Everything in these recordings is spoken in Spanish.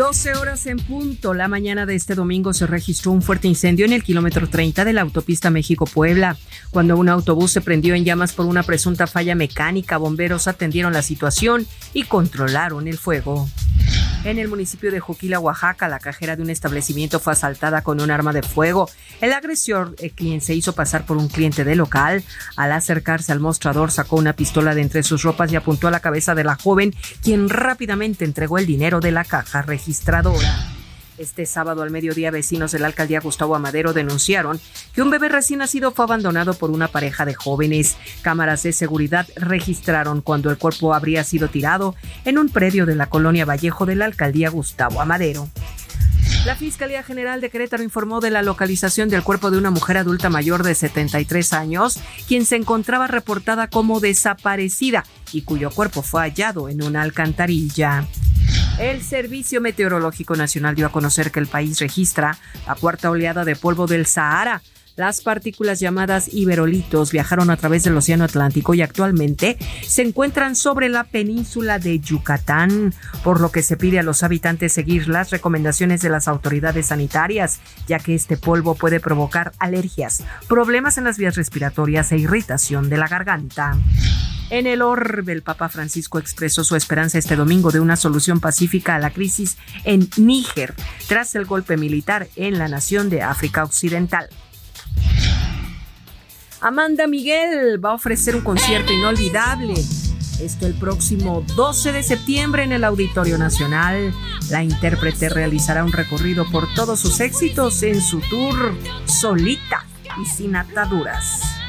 12 horas en punto. La mañana de este domingo se registró un fuerte incendio en el kilómetro 30 de la autopista México-Puebla. Cuando un autobús se prendió en llamas por una presunta falla mecánica, bomberos atendieron la situación y controlaron el fuego. En el municipio de Joquila, Oaxaca, la cajera de un establecimiento fue asaltada con un arma de fuego. El agresor, eh, quien se hizo pasar por un cliente de local, al acercarse al mostrador sacó una pistola de entre sus ropas y apuntó a la cabeza de la joven, quien rápidamente entregó el dinero de la caja registradora. Este sábado al mediodía, vecinos de la alcaldía Gustavo Amadero denunciaron que un bebé recién nacido fue abandonado por una pareja de jóvenes. Cámaras de seguridad registraron cuando el cuerpo habría sido tirado en un predio de la colonia Vallejo de la alcaldía Gustavo Amadero. La Fiscalía General de Querétaro informó de la localización del cuerpo de una mujer adulta mayor de 73 años, quien se encontraba reportada como desaparecida y cuyo cuerpo fue hallado en una alcantarilla. El Servicio Meteorológico Nacional dio a conocer que el país registra la cuarta oleada de polvo del Sahara. Las partículas llamadas iberolitos viajaron a través del Océano Atlántico y actualmente se encuentran sobre la península de Yucatán, por lo que se pide a los habitantes seguir las recomendaciones de las autoridades sanitarias, ya que este polvo puede provocar alergias, problemas en las vías respiratorias e irritación de la garganta. En el orbe, el Papa Francisco expresó su esperanza este domingo de una solución pacífica a la crisis en Níger, tras el golpe militar en la nación de África Occidental. Amanda Miguel va a ofrecer un concierto inolvidable. Esto el próximo 12 de septiembre en el Auditorio Nacional. La intérprete realizará un recorrido por todos sus éxitos en su tour solita y sin ataduras.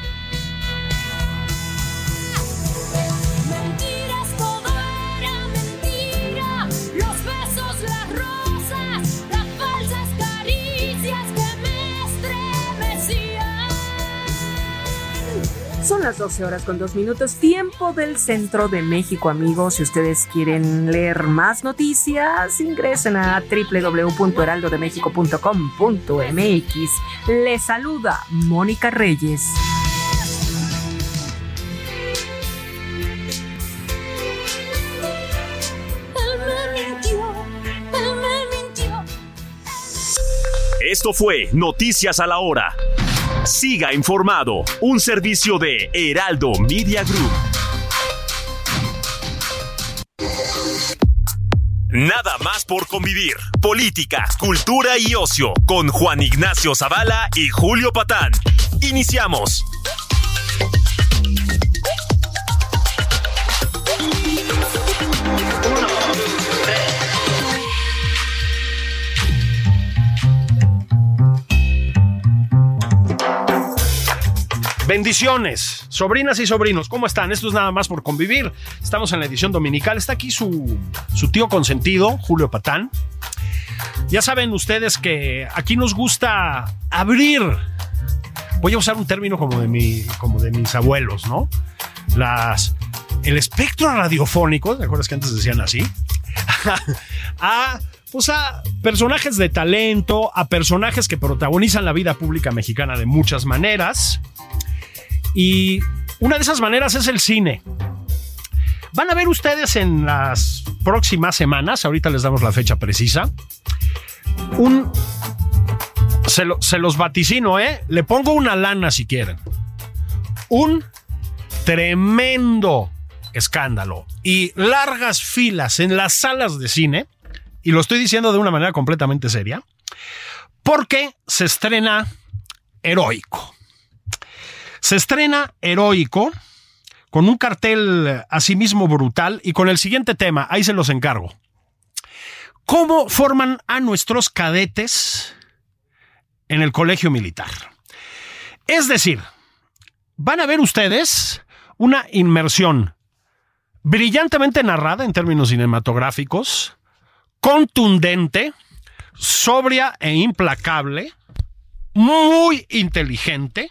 Son las 12 horas con dos minutos, tiempo del centro de México, amigos. Si ustedes quieren leer más noticias, ingresen a www.heraldodemexico.com.mx. Les saluda Mónica Reyes. Esto fue Noticias a la Hora. Siga informado, un servicio de Heraldo Media Group. Nada más por convivir. Política, cultura y ocio con Juan Ignacio Zavala y Julio Patán. Iniciamos. Bendiciones, sobrinas y sobrinos, ¿cómo están? Esto es nada más por convivir. Estamos en la edición dominical. Está aquí su, tío consentido, Julio Patán. Ya saben ustedes que aquí nos gusta abrir. Voy a usar un término como de, mi, como de mis abuelos, ¿no? Las, el espectro radiofónico, ¿te acuerdas que antes decían así? pues a personajes de talento, a personajes que protagonizan la vida pública mexicana de muchas maneras. Y una de esas maneras es el cine. Van a ver ustedes en las próximas semanas, ahorita les damos la fecha precisa, un... Se, los vaticino, ¿eh? Le pongo una lana si quieren. Un tremendo escándalo y largas filas en las salas de cine, y lo estoy diciendo de una manera completamente seria, porque se estrena Heroico. Se estrena Heroico con un cartel asimismo brutal y con el siguiente tema, ahí se los encargo. ¿Cómo forman a nuestros cadetes en el colegio militar? Es decir, van a ver ustedes una inmersión brillantemente narrada en términos cinematográficos, contundente, sobria e implacable, muy inteligente,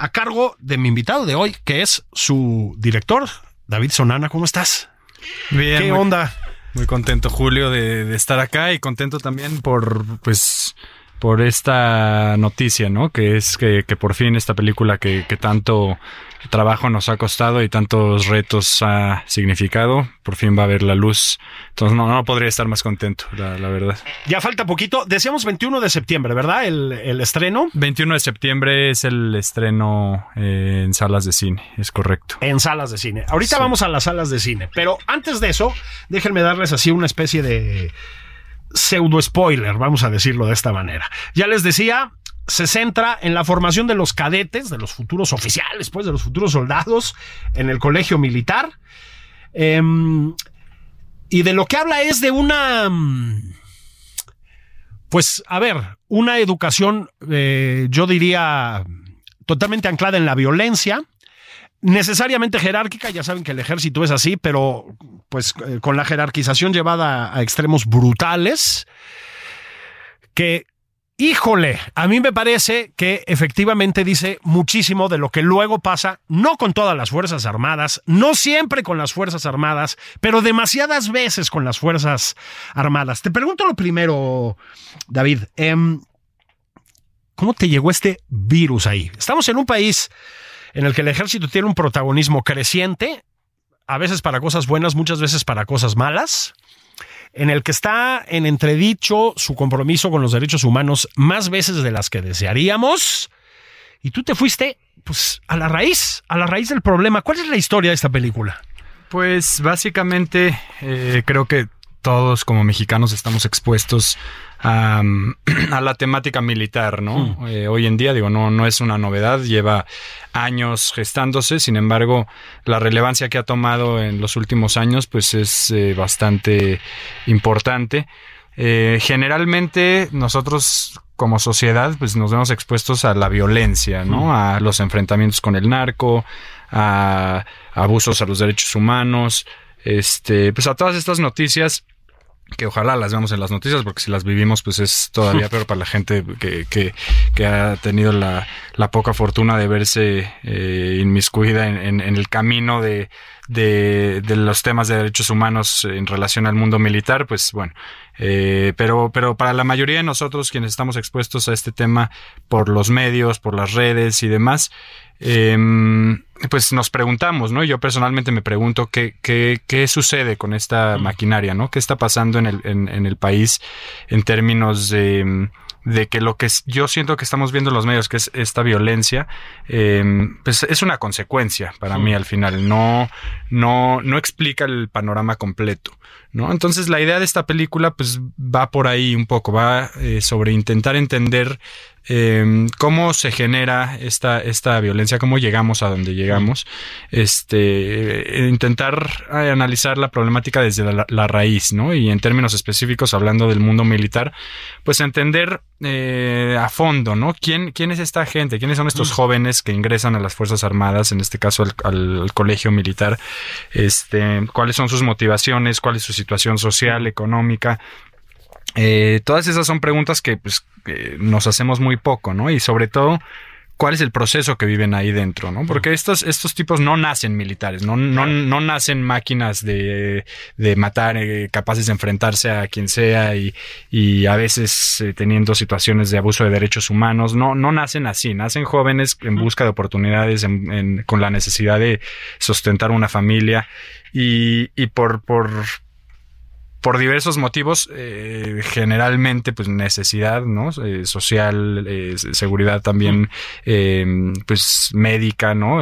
a cargo de mi invitado de hoy, que es su director, David Sonana. ¿Cómo estás? Bien. ¿Qué onda? Muy contento, Julio, de, de, estar acá y contento también por, pues, por esta noticia, ¿no? Que es que, que por fin esta película que, que tanto trabajo nos ha costado y tantos retos ha significado, por fin va a ver la luz. Entonces no, no podría estar más contento, la, la verdad. Ya falta poquito. Decíamos 21 de septiembre, ¿verdad? El, el estreno. 21 de septiembre es el estreno eh, en salas de cine, es correcto. En salas de cine. Ahorita sí. vamos a las salas de cine, pero antes de eso, déjenme darles así una especie de pseudo spoiler, vamos a decirlo de esta manera. Ya les decía, se centra en la formación de los cadetes, de los futuros oficiales, pues, de los futuros soldados en el colegio militar. Eh, y de lo que habla es de una. Pues, a ver, una educación, eh, yo diría, totalmente anclada en la violencia, necesariamente jerárquica, ya saben que el ejército es así, pero pues eh, con la jerarquización llevada a extremos brutales, que, híjole, a mí me parece que efectivamente dice muchísimo de lo que luego pasa, no con todas las Fuerzas Armadas, no siempre con las Fuerzas Armadas, pero demasiadas veces con las Fuerzas Armadas. Te pregunto lo primero, David, eh, ¿cómo te llegó este virus ahí? Estamos en un país en el que el ejército tiene un protagonismo creciente, a veces para cosas buenas, muchas veces para cosas malas, en el que está en entredicho su compromiso con los derechos humanos más veces de las que desearíamos, y tú te fuiste pues a la raíz, a la raíz del problema. ¿Cuál es la historia de esta película? Pues básicamente eh, creo que todos como mexicanos estamos expuestos a, a la temática militar, ¿no? Mm. Eh, hoy en día, digo, no, no es una novedad, lleva años gestándose, sin embargo, la relevancia que ha tomado en los últimos años, pues es eh, bastante importante. Eh, generalmente nosotros como sociedad pues nos vemos expuestos a la violencia, ¿no? Mm. A los enfrentamientos con el narco, a, a abusos a los derechos humanos, este, pues a todas estas noticias que ojalá las veamos en las noticias, porque si las vivimos, pues es todavía peor para la gente que, que, que ha tenido la, la, poca fortuna de verse eh, inmiscuida en, en, en, el camino de, de, de, los temas de derechos humanos en relación al mundo militar, pues bueno. Eh, pero, pero para la mayoría de nosotros, quienes estamos expuestos a este tema por los medios, por las redes y demás, eh, pues nos preguntamos, ¿no? Yo personalmente me pregunto qué, qué, qué sucede con esta maquinaria, ¿no? ¿Qué está pasando en el, en, en el país en términos de, de que lo que yo siento que estamos viendo en los medios, que es esta violencia, eh, pues es una consecuencia para mí al final. No, no, no explica el panorama completo. ¿no? Entonces la idea de esta película pues va por ahí un poco, va eh, sobre intentar entender eh, cómo se genera esta, esta violencia, cómo llegamos a donde llegamos, este, intentar analizar la problemática desde la, la, raíz, ¿no? Y en términos específicos, hablando del mundo militar, pues entender eh, a fondo, ¿no? ¿Quién, ¿Quién es esta gente? ¿Quiénes son estos jóvenes que ingresan a las Fuerzas Armadas, en este caso al, al, al colegio militar? Este, ¿Cuáles son sus motivaciones? ¿Cuál es su situación social, económica? Eh, todas esas son preguntas que pues, eh, nos hacemos muy poco, ¿no? Y sobre todo, ¿cuál es el proceso que viven ahí dentro, ¿no? Porque estos, estos tipos no nacen militares, no, no, no nacen máquinas de, de matar, eh, capaces de enfrentarse a quien sea y, y a veces eh, teniendo situaciones de abuso de derechos humanos, no, no nacen así, nacen jóvenes en busca de oportunidades, en, en, con la necesidad de sostentar una familia. Y, y por, por, por diversos motivos, eh, generalmente, pues necesidad, ¿no? Eh, social, eh, seguridad también, eh, pues médica, ¿no?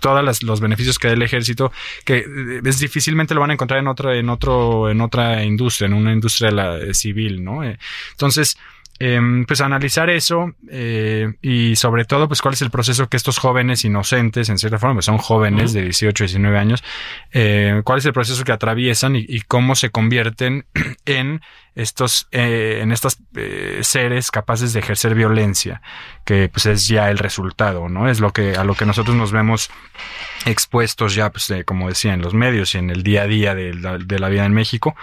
Todos los beneficios que da el ejército, que es difícilmente lo van a encontrar en otra, en otro, en otra industria, en una industria la, civil, ¿no? entonces, em, pues analizar eso eh, y sobre todo pues cuál es el proceso que estos jóvenes inocentes en cierta forma pues son jóvenes de 18 19 años eh, cuál es el proceso que atraviesan y, y cómo se convierten en estos eh, en estos eh, seres capaces de ejercer violencia que pues es ya el resultado no es lo que a lo que nosotros nos vemos expuestos ya pues eh, como decía en los medios y en el día a día de la, de la vida en México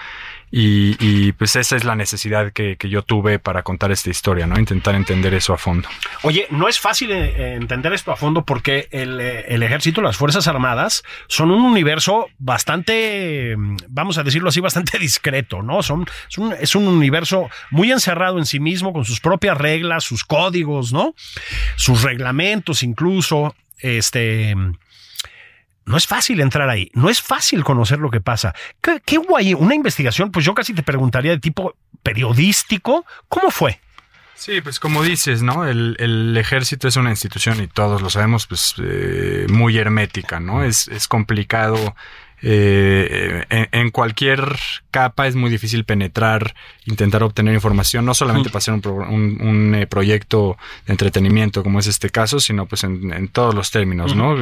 y, y, pues esa es la necesidad que, yo tuve para contar esta historia, ¿no? Intentar entender eso a fondo. Oye, no es fácil eh, entender esto a fondo porque el, eh, el, ejército, las Fuerzas Armadas, son un universo bastante, vamos a decirlo así, bastante discreto, ¿no? Son, es, un, es un universo muy encerrado en sí mismo, con sus propias reglas, sus códigos, ¿no? Sus reglamentos incluso, este no es fácil entrar ahí, no es fácil conocer lo que pasa. ¿Qué, qué hubo ahí? Una investigación, pues yo casi te preguntaría de tipo periodístico, ¿cómo fue? Sí, pues como dices, ¿no? El, el, ejército es una institución y todos lo sabemos, pues eh, muy hermética, ¿no? Es, es complicado eh, en, en, cualquier capa es muy difícil penetrar, intentar obtener información, no solamente para hacer un, pro, un, un eh, proyecto de entretenimiento como es este caso, sino pues en, en todos los términos. ¿no?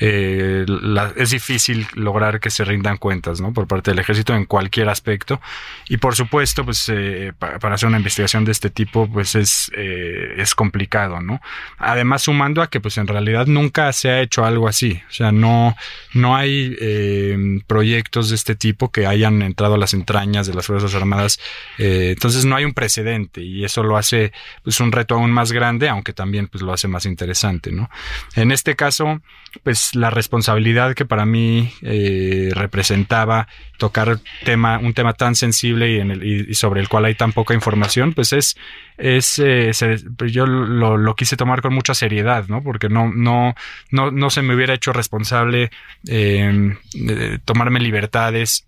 Eh, la, es difícil lograr que se rindan cuentas, ¿no? Por parte del ejército en cualquier aspecto. Y por supuesto, pues eh, para, para, hacer una investigación de este tipo, pues es, eh, es complicado, ¿no? Además, sumando a que pues en realidad nunca se ha hecho algo así. O sea, no, no hay eh, proyectos de este tipo que hayan entrado a las entrañas de las Fuerzas Armadas. Eh, entonces no hay un precedente y eso lo hace pues, un reto aún más grande, aunque también pues, lo hace más interesante. ¿no? En este caso, pues la responsabilidad que para mí eh, representaba tocar tema, un tema tan sensible y, y, sobre el cual hay tan poca información, pues es, es eh, se, yo lo, lo, quise tomar con mucha seriedad, ¿no? Porque no, no, no, no se me hubiera hecho responsable eh, tomarme libertades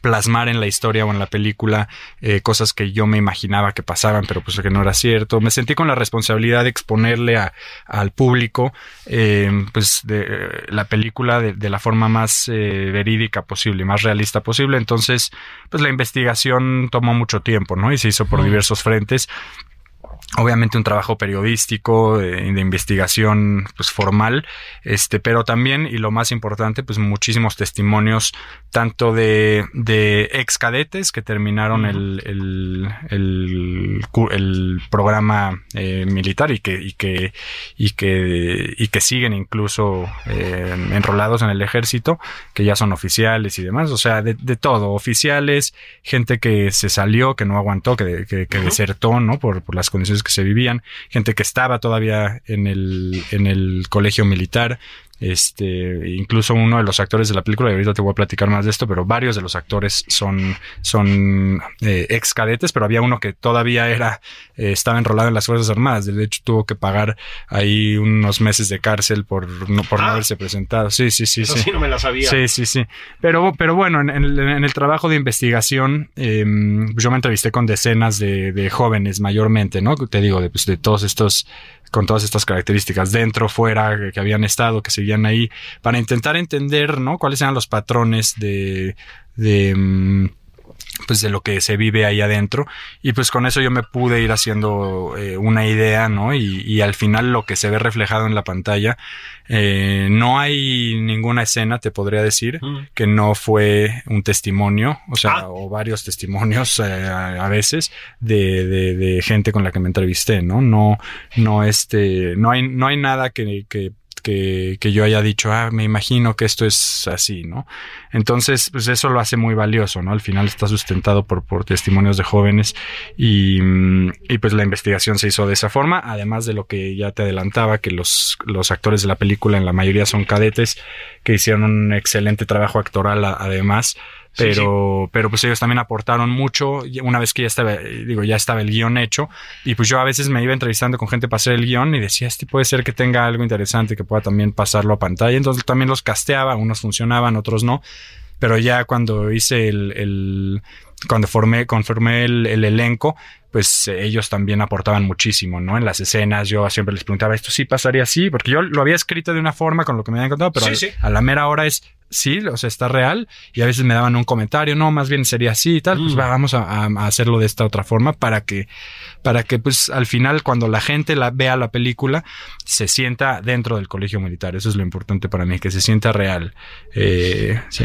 plasmar en la historia o en la película eh, cosas que yo me imaginaba que pasaban, pero pues que no era cierto. Me sentí con la responsabilidad de exponerle a, al público eh, pues de, la película de, de la forma más eh, verídica posible, más realista posible. Entonces, pues la investigación tomó mucho tiempo, ¿no? Y se hizo por diversos frentes obviamente un trabajo periodístico de, de, investigación pues formal este pero también y lo más importante pues muchísimos testimonios tanto de, de ex cadetes que terminaron el, el, el, el programa eh, militar y que y que y que y que siguen incluso eh, enrolados en el ejército que ya son oficiales y demás. O sea de, de todo oficiales gente que se salió que no aguantó que, que, que uh -huh. desertó no por, por las condiciones que se vivían, gente que estaba todavía en el, en el colegio militar, este, incluso uno de los actores de la película, y ahorita te voy a platicar más de esto, pero varios de los actores son, son eh, ex cadetes, pero había uno que todavía era, eh, estaba enrolado en las Fuerzas Armadas. De hecho, tuvo que pagar ahí unos meses de cárcel por no, por ah, no haberse presentado. Sí, sí, sí. sí. sí no me la sabía. Sí, sí, sí. Pero, pero bueno, en, en, en el trabajo de investigación, eh, yo me entrevisté con decenas de, de, jóvenes mayormente, ¿no? Te digo, de, pues, de todos estos con todas estas características dentro, fuera, que habían estado, que seguían ahí, para intentar entender, ¿no? Cuáles eran los patrones de, de pues de lo que se vive ahí adentro y pues con eso yo me pude ir haciendo eh, una idea no y, y, al final lo que se ve reflejado en la pantalla eh, no hay ninguna escena te podría decir mm. que no fue un testimonio o sea ah. o varios testimonios eh, a, a, veces de, de, de, gente con la que me entrevisté no no no este no hay no hay nada que, que que, que, yo haya dicho, ah, me imagino que esto es así, ¿no? Entonces, pues eso lo hace muy valioso, ¿no? Al final está sustentado por, por testimonios de jóvenes y, y, pues la investigación se hizo de esa forma, además de lo que ya te adelantaba, que los, los actores de la película en la mayoría son cadetes que hicieron un excelente trabajo actoral además pero, sí, sí. pero pues ellos también aportaron mucho una vez que ya estaba, digo, ya estaba el guion hecho y pues yo a veces me iba entrevistando con gente para hacer el guion y decía, este puede ser que tenga algo interesante que pueda también pasarlo a pantalla, entonces también los casteaba, unos funcionaban, otros no, pero ya cuando hice el, el cuando formé, conformé el, el elenco, pues ellos también aportaban muchísimo, ¿no? En las escenas yo siempre les preguntaba, ¿esto sí pasaría así? Porque yo lo había escrito de una forma con lo que me habían contado, pero sí, sí. a la mera hora es, sí, o sea, está real. Y a veces me daban un comentario, no, más bien sería así y tal. Pues Mm. va, vamos a, hacerlo de esta otra forma para que, para que, pues, al final, cuando la gente la vea la película, se sienta dentro del colegio militar. Eso es lo importante para mí, que se sienta real. Eh, sí.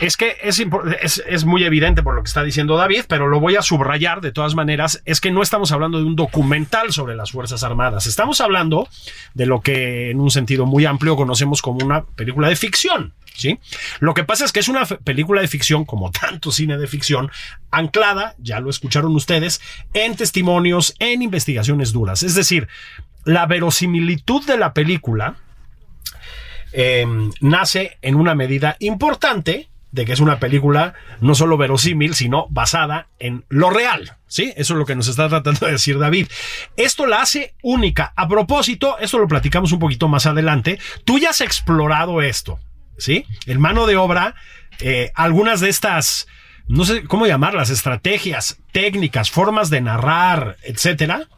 Es que es, es, es muy evidente por lo que está diciendo David, pero lo voy a subrayar de todas maneras, es que no estamos hablando de un documental sobre las Fuerzas Armadas, estamos hablando de lo que en un sentido muy amplio conocemos como una película de ficción. ¿Sí? Lo que pasa es que es una película de ficción, como tanto cine de ficción, anclada, ya lo escucharon ustedes, en testimonios, en investigaciones duras. Es decir, la verosimilitud de la película eh, nace en una medida importante de que es una película no solo verosímil, sino basada en lo real. ¿Sí? Eso es lo que nos está tratando de decir David. Esto la hace única. A propósito, esto lo platicamos un poquito más adelante. Tú ya has explorado esto. ¿Sí? En mano de obra, eh, algunas de estas, no sé cómo llamarlas, estrategias, técnicas, formas de narrar, etcétera,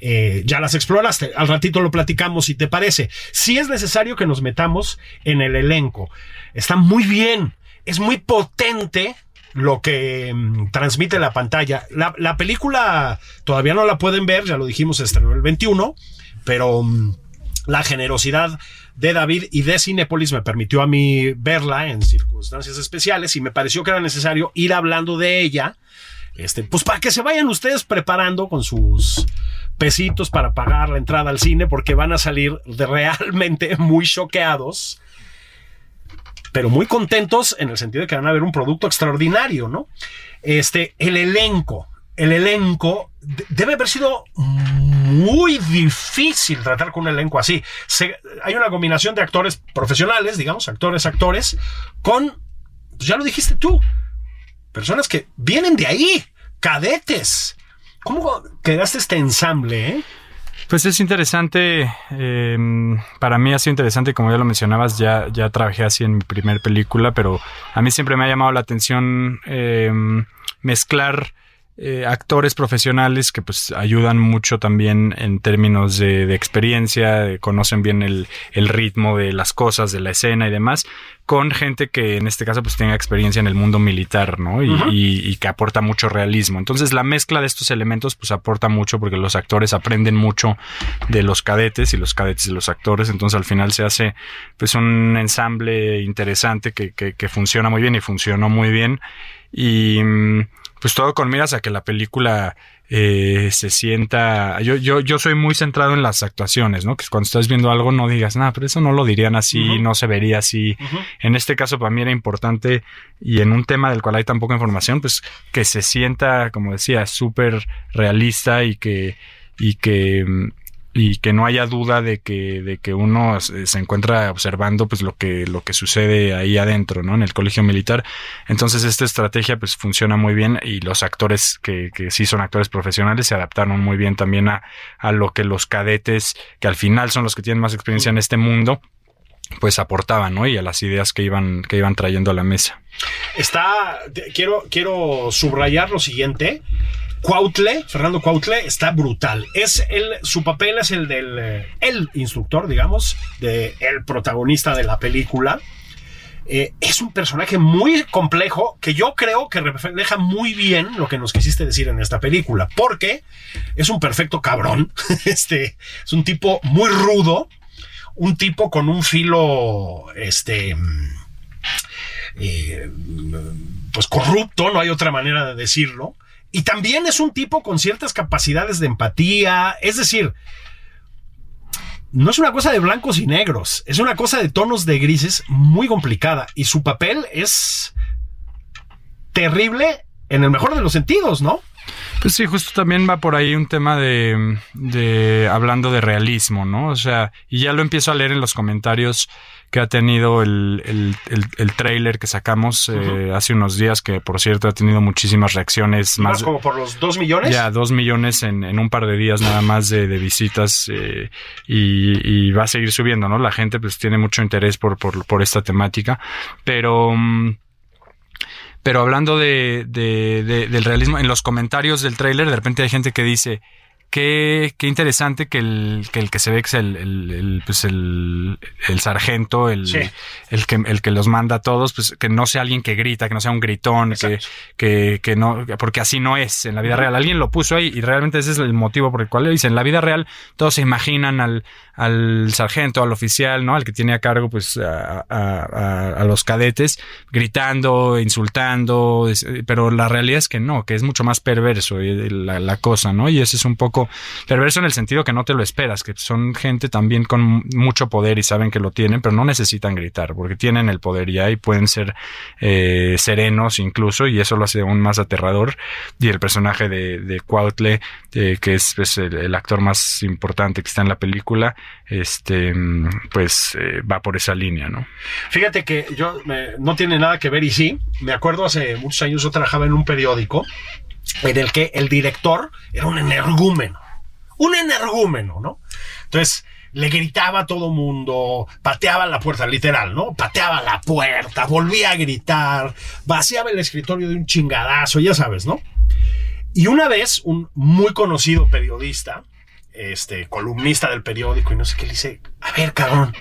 eh, ya las exploraste. Al ratito lo platicamos si te parece. Si es necesario que nos metamos en el elenco. Está muy bien. Es muy potente lo que mm, transmite la pantalla. La, la película todavía no la pueden ver, ya lo dijimos, estrenó el 21, pero mm, la generosidad de David y de Cinépolis me permitió a mí verla en circunstancias especiales y me pareció que era necesario ir hablando de ella. Este, pues para que se vayan ustedes preparando con sus pesitos para pagar la entrada al cine, porque van a salir realmente muy choqueados, pero muy contentos en el sentido de que van a ver un producto extraordinario, ¿no? Este, el elenco, el elenco de- debe haber sido muy difícil tratar con un elenco así. Hay una combinación de actores profesionales, digamos, actores, actores, con, pues ya lo dijiste tú, personas que vienen de ahí, cadetes. ¿Cómo quedaste este ensamble, eh? Pues es interesante, eh, para mí ha sido interesante, como ya lo mencionabas, ya, ya trabajé así en mi primer película, pero a mí siempre me ha llamado la atención eh, mezclar eh, actores profesionales que pues ayudan mucho también en términos de, de experiencia, de- conocen bien el, el ritmo de las cosas, de la escena y demás, con gente que en este caso pues tenga experiencia en el mundo militar, ¿no? Y, y- y que aporta mucho realismo. Entonces la mezcla de estos elementos pues aporta mucho porque los actores aprenden mucho de los cadetes y los cadetes de los actores. Entonces al final se hace pues un ensamble interesante que, que, que funciona muy bien y funcionó muy bien. Y mm, pues todo con miras a que la película eh, se sienta. Yo, yo, yo soy muy centrado en las actuaciones, ¿no? Que cuando estás viendo algo no digas, nada, pero eso no lo dirían así, no se vería así. En este caso, para mí era importante, y en un tema del cual hay tan poca información, pues que se sienta, como decía, súper realista y que, y que, mm, y que no haya duda de que, de que uno se encuentra observando pues lo que, lo que sucede ahí adentro, ¿no? En el colegio militar. Entonces esta estrategia pues funciona muy bien y los actores que, que sí son actores profesionales se adaptaron muy bien también a, a lo que los cadetes, que al final son los que tienen más experiencia en este mundo, pues aportaban, ¿no? Y a las ideas que iban, que iban trayendo a la mesa. Está, quiero, quiero subrayar lo siguiente. Cuautle, Fernando Cuautle, está brutal. Es el, su papel es el del eh, el instructor, digamos, de el protagonista de la película. Eh, es un personaje muy complejo que yo creo que refleja muy bien lo que nos quisiste decir en esta película, porque es un perfecto cabrón. Este es un tipo muy rudo, un tipo con un filo, este, eh, pues corrupto, no hay otra manera de decirlo. Y también es un tipo con ciertas capacidades de empatía, es decir, no es una cosa de blancos y negros, es una cosa de tonos de grises muy complicada y su papel es terrible en el mejor de los sentidos, ¿no? Pues sí, justo también va por ahí un tema de, de hablando de realismo, ¿no? O sea, y ya lo empiezo a leer en los comentarios que ha tenido el, el, el, el trailer que sacamos eh, hace unos días, que por cierto ha tenido muchísimas reacciones. Más Más, como por los dos millones. ya dos millones en, en un par de días nada más de, de visitas eh, y, y va a seguir subiendo, ¿no? La gente pues tiene mucho interés por, por, por esta temática, pero... mm, pero hablando de, de- de- del realismo, en los comentarios del tráiler de repente hay gente que dice, qué, qué interesante que el, que el que se ve que es el, el, el, pues el, sargento, el, Sí. el, que, el que los manda a todos, pues que no sea alguien que grita, que no sea un gritón, que, que, que no, porque así no es en la vida real. Alguien lo puso ahí y realmente ese es el motivo por el cual le dice, en la vida real todos se imaginan al, al sargento, al oficial, ¿no? Al que tiene a cargo, pues, a, los cadetes, gritando, insultando, es- pero la realidad es que no, que es mucho más perverso eh, la, cosa, ¿no? Y ese es un poco perverso en el sentido que no te lo esperas, que son gente también con mucho poder y saben que lo tienen, pero no necesitan gritar, porque tienen el poder ya y pueden ser eh, serenos incluso, y eso lo hace aún más aterrador. Y el personaje de, de Cuautle, eh, que es pues, el actor más importante que está en la película, este, pues eh, va por esa línea, ¿no? Fíjate que yo no tiene nada que ver y sí, me acuerdo hace muchos años yo trabajaba en un periódico en el que el director era un energúmeno, un energúmeno, ¿no? Entonces le gritaba a todo mundo, pateaba la puerta, literal, ¿no? Pateaba la puerta, volvía a gritar, vaciaba el escritorio de un chingadazo, ya sabes, ¿no? Y una vez un muy conocido periodista, este columnista del periódico y no sé qué le dice, a ver, cabrón,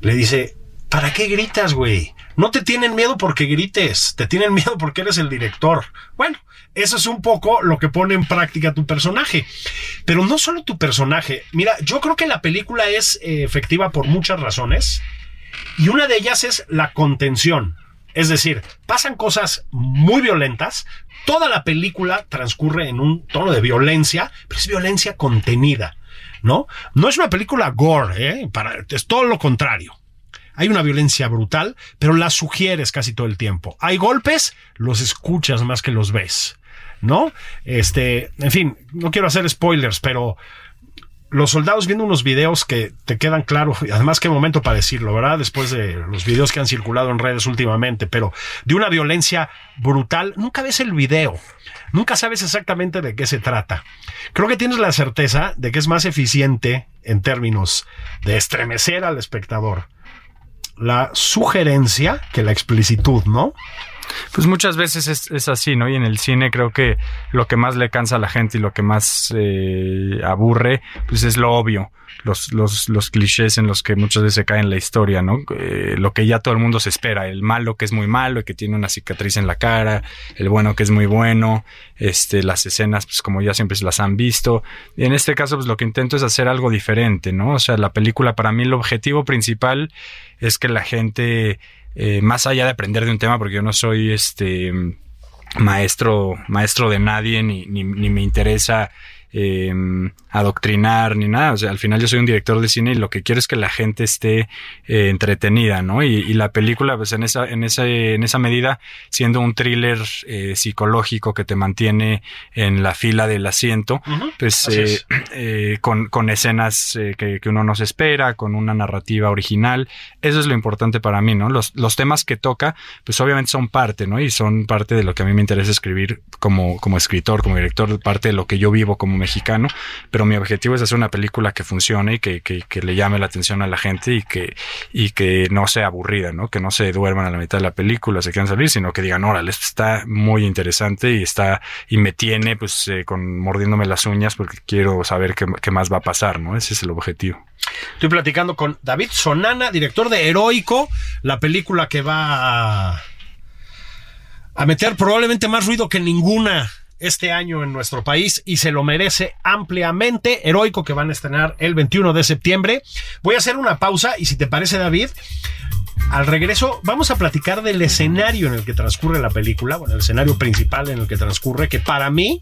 le dice, ¿para qué gritas, güey? No te tienen miedo porque grites, te tienen miedo porque eres el director. Bueno, eso es un poco lo que pone en práctica tu personaje. Pero no solo tu personaje. Mira, yo creo que la película es eh, efectiva por muchas razones. Y una de ellas es la contención. Es decir, pasan cosas muy violentas. Toda la película transcurre en un tono de violencia, pero es violencia contenida. ¿No? No es una película gore, ¿eh? Es todo lo contrario. Hay una violencia brutal, pero la sugieres casi todo el tiempo. Hay golpes, los escuchas más que los ves. ¿No? Este, en fin, no quiero hacer spoilers, pero los soldados viendo unos videos que te quedan claros, y además qué momento para decirlo, ¿verdad? Después de los videos que han circulado en redes últimamente, pero de una violencia brutal, nunca ves el video, nunca sabes exactamente de qué se trata. Creo que tienes la certeza de que es más eficiente en términos de estremecer al espectador la sugerencia que la explicitud, ¿no? Pues muchas veces es, así, ¿no? Y en el cine creo que lo que más le cansa a la gente y lo que más eh, aburre, pues es lo obvio, los, los, los clichés en los que muchas veces se cae en la historia, ¿no? Eh, lo que ya todo el mundo se espera, el malo que es muy malo y que tiene una cicatriz en la cara, el bueno que es muy bueno, este, las escenas, pues como ya siempre las han visto. Y en este caso, pues lo que intento es hacer algo diferente, ¿no? O sea, la película para mí el objetivo principal es que la gente eh, más allá de aprender de un tema, porque yo no soy este maestro, maestro de nadie, ni, ni, ni me interesa eh, adoctrinar ni nada. O sea, al final yo soy un director de cine y lo que quiero es que la gente esté eh, entretenida, ¿no? Y, y, la película, pues en esa, en esa, en esa medida, siendo un thriller eh, psicológico que te mantiene en la fila del asiento, uh -huh. pues es. Eh, con, con, escenas que, que, uno no se espera, con una narrativa original. Eso es lo importante para mí, ¿no? Los, los temas que toca, pues obviamente son parte, ¿no? Y son parte de lo que a mí me interesa escribir como, como escritor, como director, parte de lo que yo vivo como mexicano, pero mi objetivo es hacer una película que funcione y que, le llame la atención a la gente y que, no sea aburrida, ¿no? Que no se duerman a la mitad de la película, se quieran salir, sino que digan, órale, está muy interesante y está, y me tiene pues eh, con mordiéndome las uñas porque quiero saber qué, más va a pasar, ¿no? Ese es el objetivo. Estoy platicando con David Sonana, director de Heroico, la película que va a meter probablemente más ruido que ninguna este año en nuestro país y se lo merece ampliamente. Heroico que van a estrenar el 21 de septiembre. Voy a hacer una pausa y si te parece David, al regreso vamos a platicar del escenario en el que transcurre la película, bueno, el escenario principal en el que transcurre, que para mí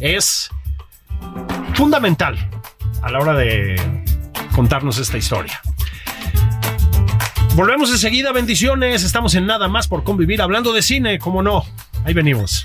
es fundamental a la hora de contarnos esta historia. Volvemos enseguida, bendiciones. Estamos en Nada más por convivir, hablando de cine, como no. Ahí venimos.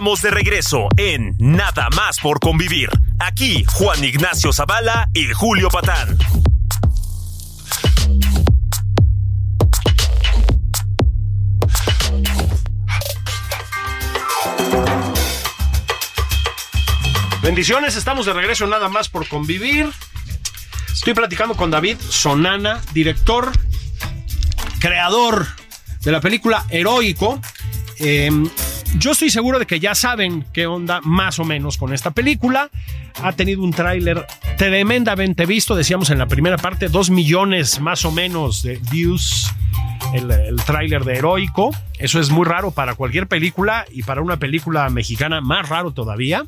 Estamos de regreso en Nada más por convivir. Aquí Juan Ignacio Zavala y Julio Patán. Bendiciones, estamos de regreso nada más por convivir. Estoy platicando con David Sonana, director, creador de la película Heroico. Eh, yo estoy seguro de que ya saben qué onda más o menos con esta película. Ha tenido un tráiler tremendamente visto, decíamos en la primera parte, dos millones más o menos de views el, tráiler de Heroico. Eso es muy raro para cualquier película y para una película mexicana más raro todavía.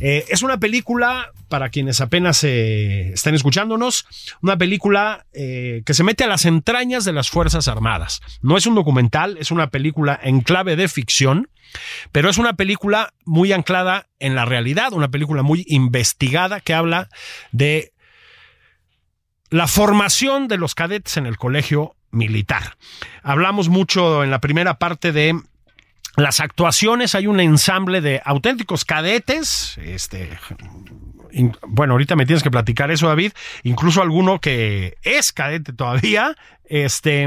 Eh, es una película, para quienes apenas eh, estén escuchándonos, una película eh, que se mete a las entrañas de las Fuerzas Armadas. No es un documental, es una película en clave de ficción, pero es una película muy anclada en la realidad, una película muy investigada que habla de la formación de los cadetes en el colegio militar. Hablamos mucho en la primera parte de las actuaciones, hay un ensamble de auténticos cadetes, este, bueno, ahorita me tienes que platicar eso, David, incluso alguno que es cadete todavía, este,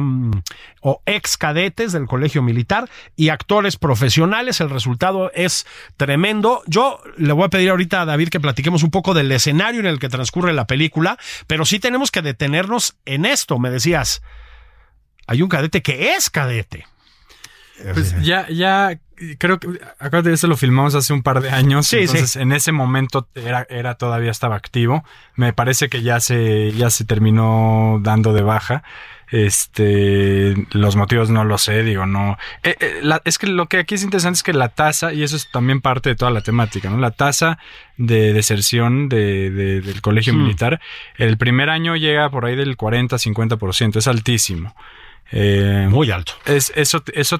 o ex cadetes del colegio militar y actores profesionales, el resultado es tremendo. Yo le voy a pedir ahorita a David que platiquemos un poco del escenario en el que transcurre la película, pero sí tenemos que detenernos en esto, me decías, hay un cadete que es cadete. Pues ya, ya, creo que, acuérdate, eso lo filmamos hace un par de años. Sí, entonces, sí. en ese momento era, era, todavía estaba activo. Me parece que ya se, ya se terminó dando de baja. Este, los motivos no lo sé, digo, no. Eh, eh, la, es que lo que aquí es interesante es que la tasa, y eso es también parte de toda la temática, ¿no? La tasa de deserción de, de, del colegio Hmm. militar, el primer año llega por ahí del 40-50%, es altísimo. Eh, Muy alto. Es, eso, eso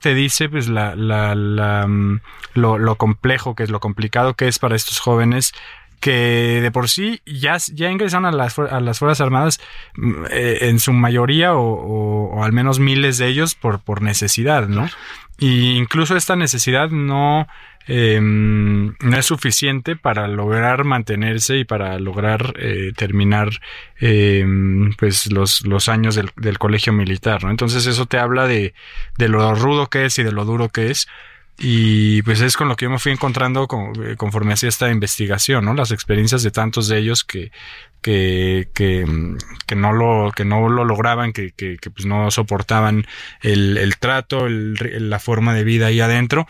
Te dice pues la, la, la mm, lo, lo, complejo que es, lo complicado que es para estos jóvenes que de por sí ya, ya ingresan a las, a las Fuerzas Armadas eh, en su mayoría o, o, o, al menos miles de ellos por, por necesidad, ¿no? Y incluso esta necesidad no, eh, no es suficiente para lograr mantenerse y para lograr eh, terminar eh, pues los, los años del, del, colegio militar, ¿no? Entonces eso te habla de, de lo rudo que es y de lo duro que es. Y pues es con lo que yo me fui encontrando con, conforme hacía esta investigación, ¿no? Las experiencias de tantos de ellos que, que, que, que no lo, que no lo lograban, que, que, que pues no soportaban el, el trato, la forma de vida ahí adentro.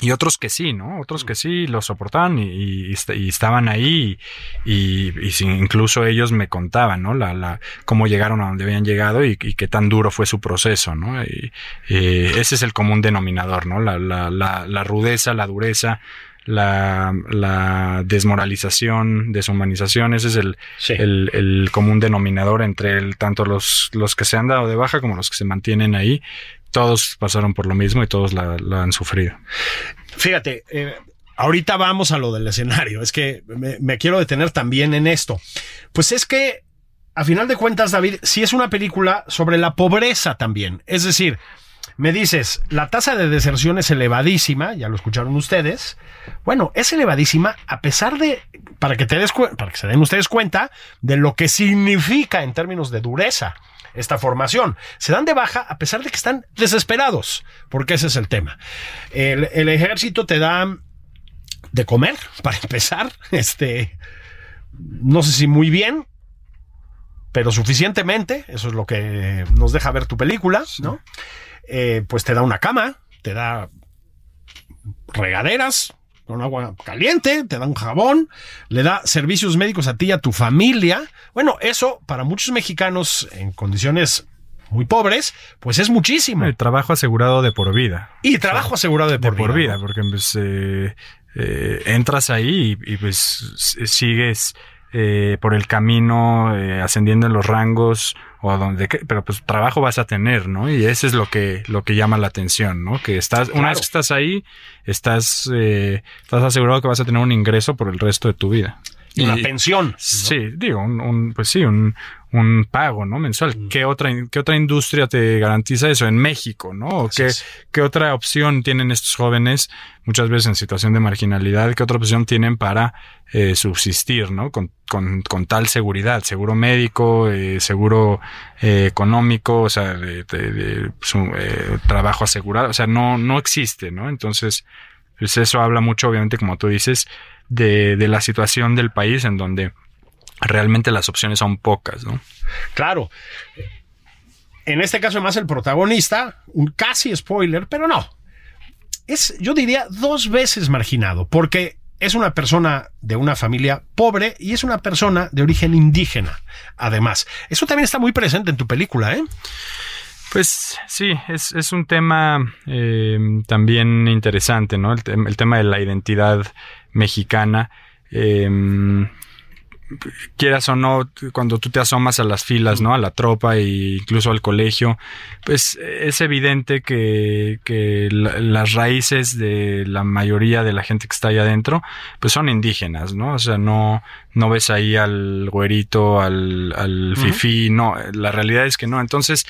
Y otros que sí, ¿no? Otros que sí lo soportaban y, y, y estaban ahí y, y, incluso ellos me contaban, ¿no? La, la, cómo llegaron a donde habían llegado y, qué tan duro fue su proceso, ¿no? Y, ese es el común denominador, ¿no? La, la, la, la rudeza, la dureza, la, la, desmoralización, deshumanización, ese es el, sí. el, el, común denominador entre el, tanto los, los que se han dado de baja como los que se mantienen ahí. Todos pasaron por lo mismo y todos la, la han sufrido. Fíjate, eh, ahorita vamos a lo del escenario. Es que me, me, quiero detener también en esto. Pues es que, a final de cuentas, David, sí es una película sobre la pobreza también. Es decir, me dices, la tasa de deserción es elevadísima, ya lo escucharon ustedes. Bueno, es elevadísima a pesar de, para que, te des para que se den ustedes cuenta de lo que significa en términos de dureza esta formación. Se dan de baja a pesar de que están desesperados, porque ese es el tema. El, el ejército te da de comer, para empezar, este, no sé si muy bien, pero suficientemente, eso es lo que nos deja ver tu película, ¿no? Eh, pues te da una cama, te da regaderas con agua caliente, te da un jabón, le da servicios médicos a ti y a tu familia. Bueno, eso para muchos mexicanos en condiciones muy pobres, pues es muchísimo. El trabajo asegurado de por vida. Y trabajo asegurado de por, de por vida, ¿no? porque pues, eh, eh, entras ahí y, y, pues sigues eh, por el camino ascendiendo en los rangos o donde pero pues trabajo vas a tener, ¿no? Y eso es lo que lo que llama la atención, ¿no? Que estás Claro. una vez que estás ahí estás eh, estás asegurado que vas a tener un ingreso por el resto de tu vida. Una Y- pensión. ¿no? Sí, digo, un, un- pues sí, un, un pago, ¿no? Mensual. Mm. ¿Qué otra, ¿Qué otra industria te garantiza eso? En México, ¿no? ¿O Así qué, qué otra opción tienen estos jóvenes, muchas veces en situación de marginalidad, qué otra opción tienen para eh, subsistir, ¿no? Con, con, con tal seguridad, seguro médico, eh, seguro eh, económico, o sea, de, de- de su, eh, trabajo asegurado, o sea, no, no existe, ¿no? Entonces, pues eso habla mucho, obviamente, como tú dices, de, de la situación del país en donde realmente las opciones son pocas, ¿no? Claro. En este caso, además, el protagonista, un casi spoiler, pero no. Es, yo diría, dos veces marginado, porque es una persona de una familia pobre y es una persona de origen indígena, además. Eso también está muy presente en tu película, ¿eh? Pues sí, es, es un tema eh, también interesante, ¿no? El, el tema de la identidad mexicana. Eh, quieras o no, cuando tú te asomas a las filas, ¿no? A la tropa e incluso al colegio, pues es evidente que, que la- las raíces de la mayoría de la gente que está ahí adentro, pues son indígenas, ¿no? O sea, no, no ves ahí al güerito, al, al fifí, no, la realidad es que no. Entonces,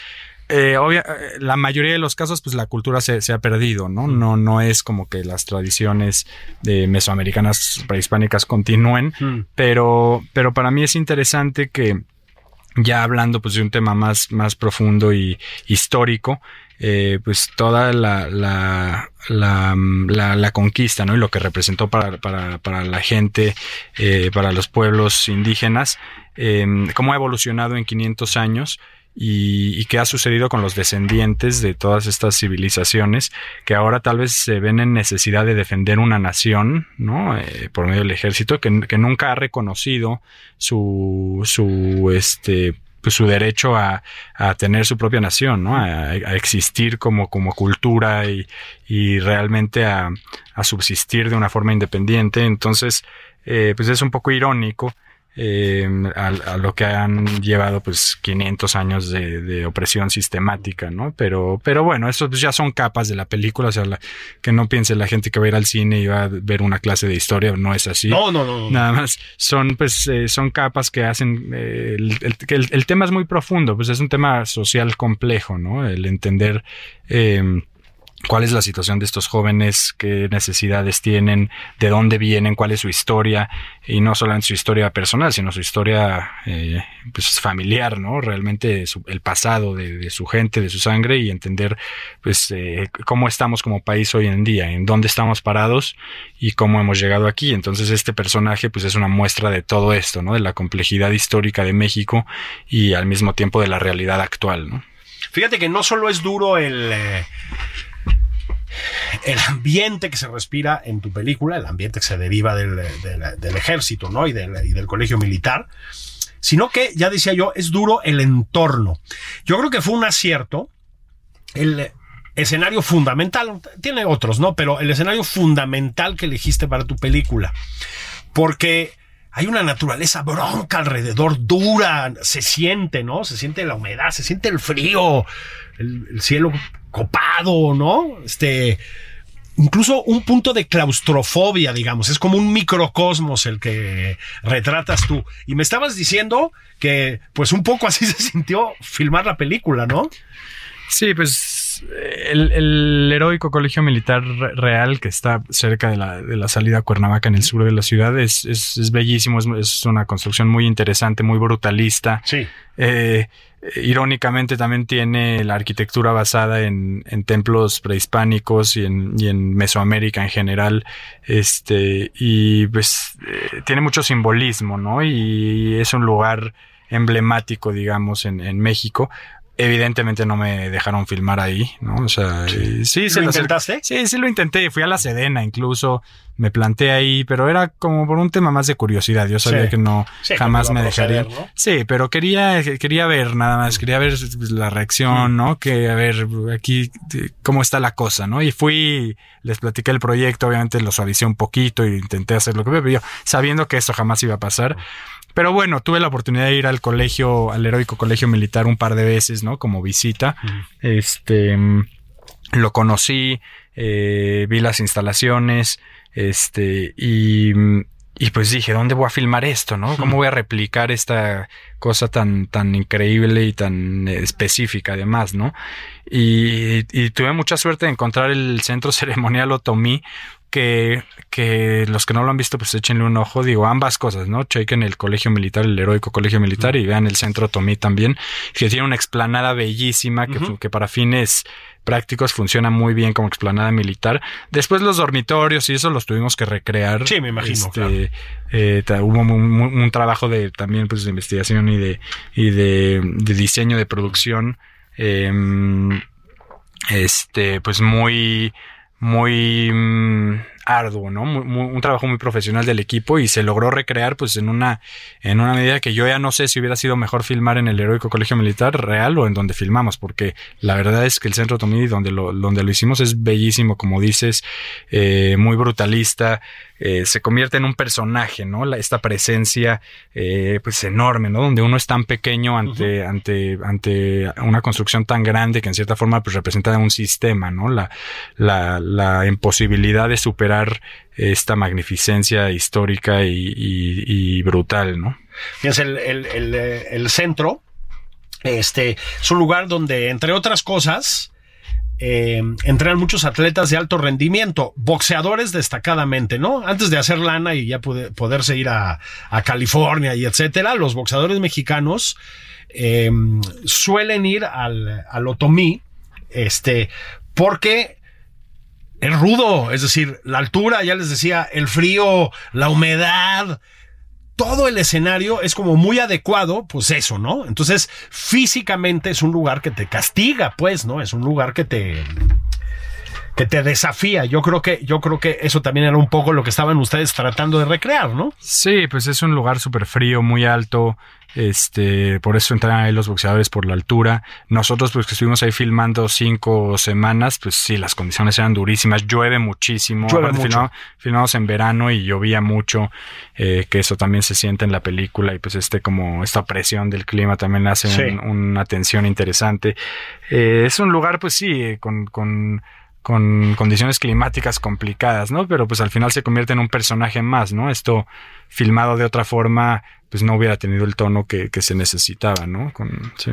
eh, obvia- eh, la mayoría de los casos, pues la cultura se, se ha perdido, ¿no? No, no es como que las tradiciones de mesoamericanas prehispánicas continúen, pero, pero para mí es interesante que ya hablando pues de un tema más, más profundo y histórico, eh, pues toda la, la, la, la, conquista, ¿no? Y lo que representó para, para, para la gente, eh, para los pueblos indígenas, cómo ha evolucionado en 500 años y, y qué ha sucedido con los descendientes de todas estas civilizaciones que ahora tal vez se ven en necesidad de defender una nación, ¿no? Eh, por medio del ejército que, nunca ha reconocido su, su, este, pues su derecho a, a tener su propia nación, ¿no? A, a existir como, como cultura y, y realmente a, a subsistir de una forma independiente. Entonces, eh, pues es un poco irónico eh, a, a lo que han llevado pues 500 años de, de opresión sistemática, ¿no? Pero, pero bueno, eso pues ya son capas de la película, o sea, la- que no piense la gente que va a ir al cine y va a ver una clase de historia, no es así. No, no, no. no. Nada más son pues eh, son capas que hacen eh, el, el- que el- el tema es muy profundo, pues es un tema social complejo, ¿no? El entender eh, cuál es la situación de estos jóvenes, qué necesidades tienen, de dónde vienen, cuál es su historia, y no solamente su historia personal, sino su historia eh, pues familiar, ¿no? Realmente el pasado de, de su gente, de su sangre, y entender pues eh, cómo estamos como país hoy en día, en dónde estamos parados y cómo hemos llegado aquí. Entonces este personaje pues es una muestra de todo esto, ¿no? De la complejidad histórica de México y al mismo tiempo de la realidad actual, ¿no? Fíjate que no solo es duro el, eh, el ambiente que se respira en tu película, el ambiente que se deriva del, ejército ¿no? y, del, y del colegio militar, sino que, ya decía yo, es duro el entorno. Yo creo que fue un acierto el escenario fundamental, tiene otros, ¿no? Pero el escenario fundamental que elegiste para tu película. Porque hay una naturaleza bronca alrededor, dura, se siente, ¿no? Se siente la humedad, se siente el frío, el, el cielo copado, ¿no? Este, incluso un punto de claustrofobia, digamos, es como un microcosmos el que retratas tú. Y me estabas diciendo que, pues un poco así se sintió filmar la película, ¿no? Sí, pues el, el heroico colegio militar re- real que está cerca de la, de la salida a Cuernavaca en el sur de la ciudad es, es, es bellísimo, es, es una construcción muy interesante, muy brutalista. Sí. Eh, irónicamente también tiene la arquitectura basada en, en templos prehispánicos y en, y en Mesoamérica en general. Este, y pues eh, tiene mucho simbolismo, ¿no? Y es un lugar emblemático, digamos, en, en México. Evidentemente no me dejaron filmar ahí, ¿no? O sea, sí, sí ¿Lo intentaste? Sí, sí lo intenté. Fui a la Sedena incluso, me planté ahí, pero era como por un tema más de curiosidad. Yo sabía Sí. que no Sí, jamás que me iba a proceder, dejarían. ¿no? Sí, pero quería quería ver nada más, quería ver la reacción, ¿no? Que a ver aquí cómo está la cosa, ¿no? Y fui, les platiqué el proyecto, obviamente lo suavicé un poquito e intenté hacer lo que me pidió, sabiendo que esto jamás iba a pasar. Pero bueno, tuve la oportunidad de ir al colegio, al heroico colegio militar un par de veces, ¿no? Como visita. Este, mm, lo conocí, eh, vi las instalaciones, este, y, mm, y pues dije, ¿dónde voy a filmar esto, no? ¿Cómo voy a replicar esta cosa tan, tan increíble y tan específica además, no? Y, y tuve mucha suerte de encontrar el centro ceremonial Otomí, que, que los que no lo han visto, pues échenle un ojo. Digo, ambas cosas, ¿no? Chequen el colegio militar, el heroico colegio militar, y vean el centro Tomí también, que tiene una explanada bellísima, que, para fines prácticos funciona muy bien como explanada militar. Después los dormitorios y eso los tuvimos que recrear. Sí, me imagino, Este, claro. eh, hubo un, un- un trabajo de también pues de investigación y de y de, de diseño de producción em, este pues muy muy mm, arduo, ¿no? Muy- un trabajo muy profesional del equipo y se logró recrear pues en una en una medida que yo ya no sé si hubiera sido mejor filmar en el heroico colegio militar real o en donde filmamos porque la verdad es que el centro Tomidi donde lo donde lo hicimos es bellísimo como dices eh, muy brutalista eh, se convierte en un personaje, ¿no? La- esta presencia, eh, pues enorme, ¿no? Donde uno es tan pequeño ante, ante, ante una construcción tan grande que en cierta forma pues representa un sistema, ¿no? La, la, la imposibilidad de superar esta magnificencia histórica y, y- y brutal, ¿no? Fíjense, el, el- el, eh, el centro este, es un lugar donde, entre otras cosas, eh, entrenan muchos atletas de alto rendimiento, boxeadores destacadamente, ¿no? Antes de hacer lana y ya poderse ir a, a California y etcétera, los boxeadores mexicanos eh, suelen ir al, al Otomí, este, porque es rudo, es decir, la altura, ya les decía, el frío, la humedad, todo el escenario es como muy adecuado, pues eso, ¿no? Entonces, físicamente es un lugar que te castiga, pues, ¿no? Es un lugar que te que te desafía. Yo creo que yo creo que eso también era un poco lo que estaban ustedes tratando de recrear, ¿no? Sí, pues es un lugar súper frío, muy alto. Este, por eso entran ahí los boxeadores por la altura. Nosotros, pues que estuvimos ahí filmando cinco semanas, pues sí, las condiciones eran durísimas. Llueve muchísimo. Llueve Aparte, mucho. filmamos- filmamos en verano y llovía mucho, eh, que eso también se siente en la película y pues este como esta presión del clima también hace Sí. un- una tensión interesante. Eh, es un lugar, pues sí, eh, con, con con condiciones climáticas complicadas, ¿no? Pero pues al final se convierte en un personaje más, ¿no? Esto filmado de otra forma, pues no hubiera tenido el tono que, que se necesitaba, ¿no? Con, sí.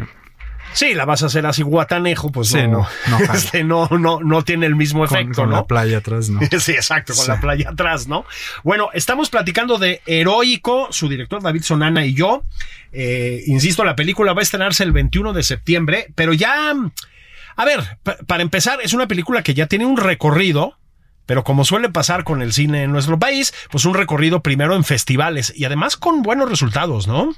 Sí, la vas a hacer así guatanejo, pues Sí, no, no, no este, no, no, no tiene el mismo Con, efecto, con ¿no? la playa atrás, ¿no? Sí, exacto, con Sí. la playa atrás, ¿no? Bueno, estamos platicando de Heroico, su director David Sonana y yo. Eh, insisto, la película va a estrenarse el 21 de septiembre, pero ya... A ver, pa- para empezar, es una película que ya tiene un recorrido, pero como suele pasar con el cine en nuestro país, pues un recorrido primero en festivales y además con buenos resultados, ¿no?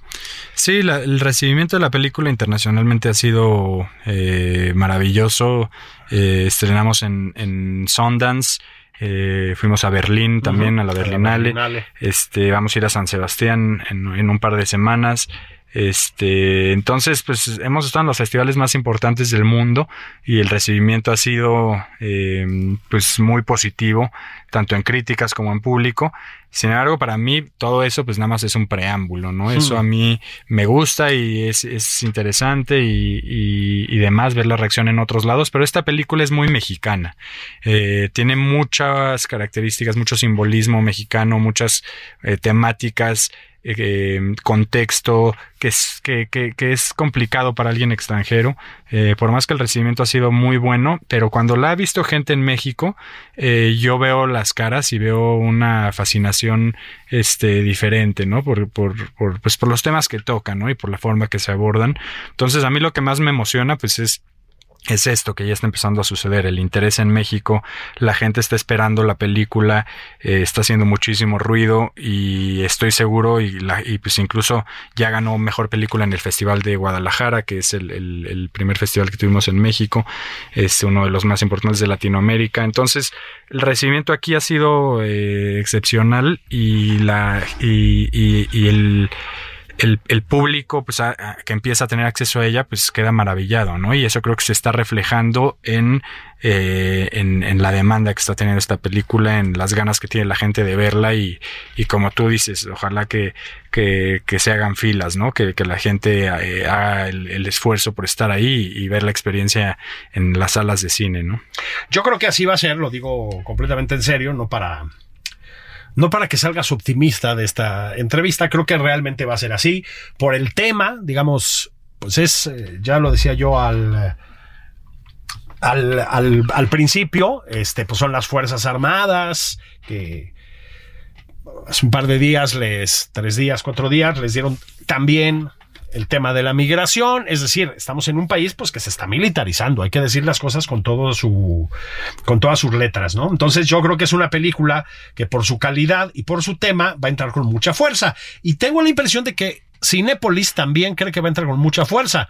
Sí, la- el recibimiento de la película internacionalmente ha sido eh, maravilloso. Eh, estrenamos en, en Sundance. eh, fuimos a Berlín también, a la A la Berlinale. Berlinale. Este, vamos a ir a San Sebastián en, en un par de semanas. Este, entonces, pues hemos estado en los festivales más importantes del mundo y el recibimiento ha sido, eh, pues, muy positivo, tanto en críticas como en público. Sin embargo, para mí todo eso, pues, nada más es un preámbulo, ¿no? Eso a mí me gusta y es, es interesante y, y, y demás ver la reacción en otros lados, pero esta película es muy mexicana. Eh, tiene muchas características, mucho simbolismo mexicano, muchas eh, temáticas eh, contexto que es, que, que, es complicado para alguien extranjero, eh, por más que el recibimiento ha sido muy bueno, pero cuando la ha visto gente en México, eh, yo veo las caras y veo una fascinación este, diferente, ¿no? Por, por, por, pues por los temas que tocan, ¿no? Y por la forma que se abordan. Entonces, a mí lo que más me emociona, pues es es esto que ya está empezando a suceder, el interés en México, la gente está esperando la película, eh, está haciendo muchísimo ruido y estoy seguro y, la, y pues incluso ya ganó mejor película en el Festival de Guadalajara, que es el, el, primer festival que tuvimos en México, es uno de los más importantes de Latinoamérica, entonces el recibimiento aquí ha sido eh, excepcional y la y, y, y el el, el, público pues, a, que empieza a tener acceso a ella pues queda maravillado, ¿no? Y eso creo que se está reflejando en, eh, en, en, la demanda que está teniendo esta película, en las ganas que tiene la gente de verla y, y como tú dices, ojalá que, que, que se hagan filas, ¿no? Que, que la gente eh, haga el, el, esfuerzo por estar ahí y ver la experiencia en las salas de cine, ¿no? Yo creo que así va a ser, lo digo completamente en serio, no para no para que salgas optimista de esta entrevista, creo que realmente va a ser así. Por el tema, digamos, pues es, eh, ya lo decía yo al, al, al, principio, este, pues son las Fuerzas Armadas, que hace un par de días, les, tres días, cuatro días, les dieron también el tema de la migración, es decir, estamos en un país pues que se está militarizando, hay que decir las cosas con todo su con todas sus letras, ¿no? Entonces yo creo que es una película que por su calidad y por su tema va a entrar con mucha fuerza y tengo la impresión de que Cinépolis también cree que va a entrar con mucha fuerza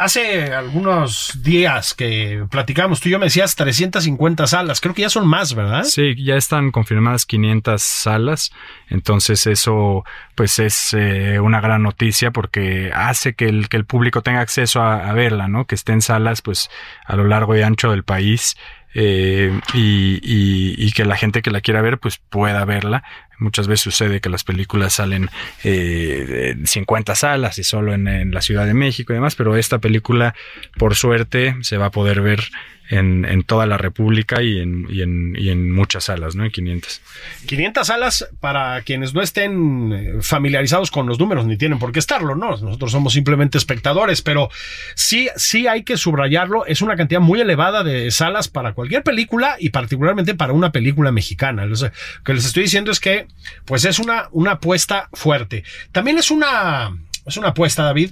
hace algunos días que platicamos, tú y yo me decías 350 salas, creo que ya son más, ¿verdad? Sí, ya están confirmadas 500 salas, entonces eso pues es eh, una gran noticia porque hace que el, que el público tenga acceso a, verla, ¿no? Que esté en salas pues a lo largo y ancho del país. Eh, y, que la gente que la quiera ver pues pueda verla. Muchas veces sucede que las películas salen eh, 50 salas y solo en, la Ciudad de México y demás, pero esta película por suerte se va a poder ver en, toda la República y en, y en, y en muchas salas, ¿no? En 500. 500 salas para quienes no estén eh, familiarizados con los números, ni tienen por qué estarlo, ¿no? Nosotros somos simplemente espectadores, pero sí, sí hay que subrayarlo, es una cantidad muy elevada de salas para cualquier película y particularmente para una película mexicana. Lo que les estoy diciendo es que, pues es una, una apuesta fuerte. También es una, es una apuesta, David,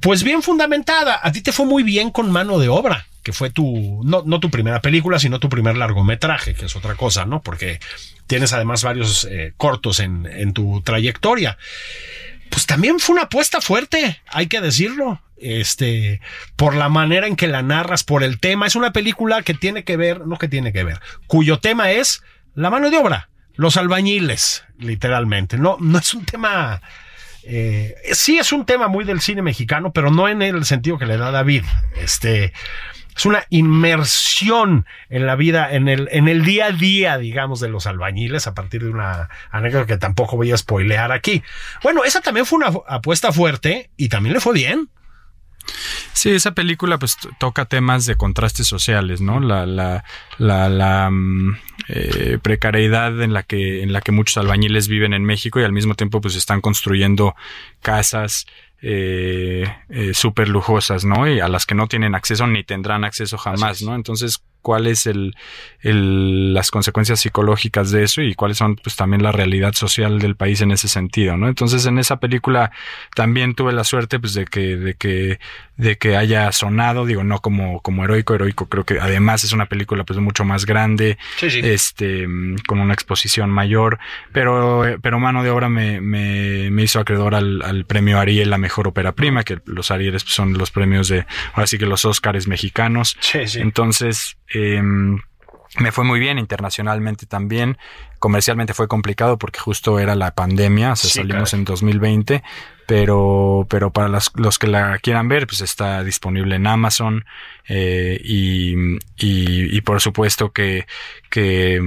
pues bien fundamentada. A ti te fue muy bien con mano de obra que fue tu, no, no, tu primera película, sino tu primer largometraje, que es otra cosa, ¿no? Porque tienes además varios eh, cortos en, en tu trayectoria. Pues también fue una apuesta fuerte, hay que decirlo. Este, por la manera en que la narras, por el tema. Es una película que tiene que ver, no que tiene que ver, cuyo tema es la mano de obra, los albañiles, literalmente. No, no es un tema. Eh, sí es un tema muy del cine mexicano, pero no en el sentido que le da David. Este, es una inmersión en la vida, en el, día a día, digamos, de los albañiles, a partir de una anécdota que tampoco voy a spoilear aquí. Bueno, esa también fue una apuesta fuerte y también le fue bien. Sí, esa película pues toca temas de contrastes sociales, ¿no? La, la eh, precariedad en la que, en la que muchos albañiles viven en México y al mismo tiempo pues están construyendo casas, eh, eh, súper lujosas, ¿no? Y a las que no tienen acceso ni tendrán acceso jamás, ¿no? Entonces, cuál es el, el, las consecuencias psicológicas de eso y cuáles son pues también la realidad social del país en ese sentido, ¿no? Entonces en esa película también tuve la suerte pues de que, de que, de que haya sonado, digo, no como, como heroico, heroico creo que además es una película pues mucho más grande, sí, sí. este, con una exposición mayor, pero, pero mano de obra me, me, me hizo acreedor al, al premio Ariel la mejor ópera prima, que los Arieles pues, son los premios de, ahora sí que los Óscares mexicanos. Sí, sí. Entonces, eh, me fue muy bien internacionalmente también. Comercialmente fue complicado porque justo era la pandemia, o sea, sí, salimos claro. en 2020, pero, pero para las, los que la quieran ver, pues está disponible en Amazon eh, y, y, y, por supuesto que, que,